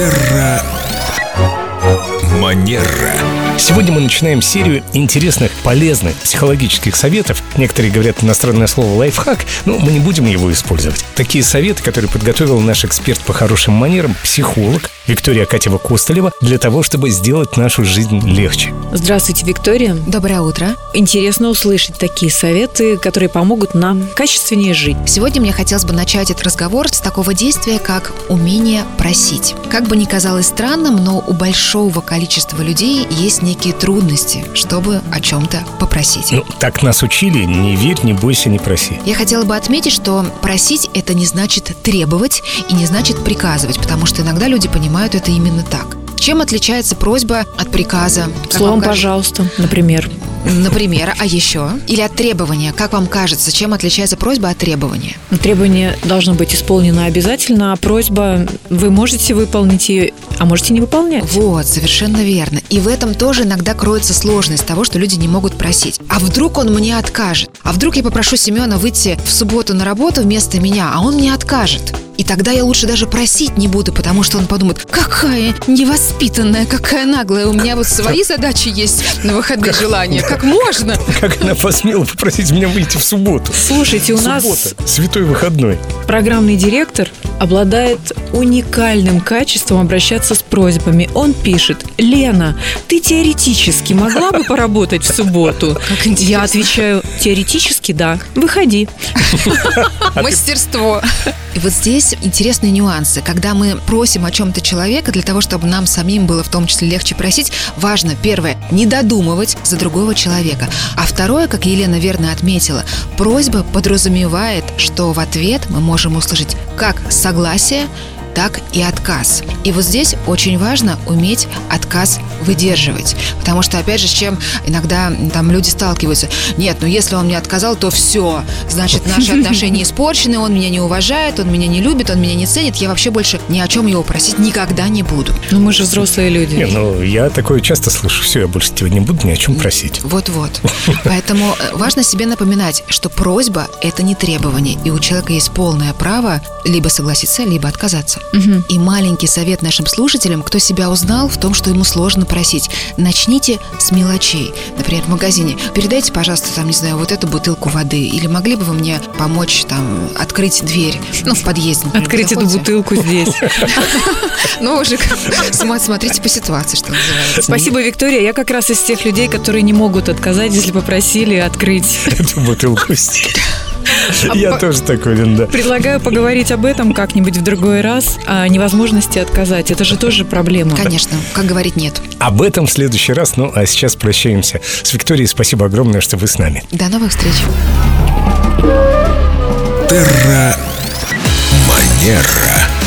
Терра Манера. Сегодня мы начинаем серию интересных, полезных психологических советов. Некоторые говорят иностранное слово «лайфхак», но мы не будем его использовать. Такие советы, которые подготовил наш эксперт по хорошим манерам, психолог Виктория Катева-Костолева, для того, чтобы сделать нашу жизнь легче. Здравствуйте, Виктория. Доброе утро. Интересно услышать такие советы, которые помогут нам качественнее жить. Сегодня мне хотелось бы начать этот разговор с такого действия, как умение просить. Как бы ни казалось странным, но у большого количества людей есть некие трудности, чтобы о чем-то попросить. Ну, так нас учили, не верь, не бойся, не проси. Я хотела бы отметить, что просить это не значит требовать и не значит приказывать, потому что иногда люди понимают это именно так. Чем отличается просьба от приказа? Словом, пожалуйста, например. Например, а еще? Или от требования? Как вам кажется, чем отличается просьба от требования? Требование должно быть исполнено обязательно, а просьба вы можете выполнить ее, а можете не выполнять. Вот, совершенно верно. И в этом тоже иногда кроется сложность того, что люди не могут просить. А вдруг он мне откажет? А вдруг я попрошу Семена выйти в субботу на работу вместо меня, а он мне откажет? И тогда я лучше даже просить не буду, потому что он подумает, какая невоспитанная, какая наглая, у меня вот свои задачи есть на выходные желания. Как можно? Как она посмела попросить меня выйти в субботу? Слушайте, у нас Суббота, святой выходной. программный директор обладает уникальным качеством обращаться с просьбами. Он пишет, Лена, ты теоретически могла бы поработать в субботу? Я отвечаю, теоретически да. Выходи. Мастерство. И вот здесь интересные нюансы. Когда мы просим о чем-то человека, для того, чтобы нам самим было в том числе легче просить, важно, первое, не додумывать за другого человека. А второе, как Елена верно отметила, просьба подразумевает, что в ответ мы можем услышать как согласие, так и отказ. И вот здесь очень важно уметь отказ выдерживать. Потому что, опять же, с чем иногда там люди сталкиваются. Нет, ну если он мне отказал, то все. Значит, наши отношения испорчены, он меня не уважает, он меня не любит, он меня не ценит. Я вообще больше ни о чем его просить никогда не буду. Ну мы же взрослые люди. Не, ну, я такое часто слышу. Все, я больше тебя не буду ни о чем просить. Вот-вот. Поэтому э, важно себе напоминать, что просьба – это не требование, и у человека есть полное право либо согласиться, либо отказаться. И маленький совет нашим слушателям, кто себя узнал в том, что ему сложно просить. Начните с мелочей. Например, в магазине. Передайте, пожалуйста, там, не знаю, вот эту бутылку воды. Или могли бы вы мне помочь там открыть дверь? Ну, в подъезде. например, Открыть эту бутылку здесь. Ну, уже смотрите по ситуации, что называется. Спасибо, Виктория. Я как раз из тех людей, которые не могут отказать, если попросили открыть. Эту бутылку Я тоже такой, Линда. Предлагаю поговорить об этом как-нибудь в другой раз, о невозможности отказать. Это же тоже проблема. Конечно, как говорить нет. Об этом в следующий раз. Ну, а сейчас прощаемся. С Викторией спасибо огромное, что вы с нами. До новых встреч. Терра Манера.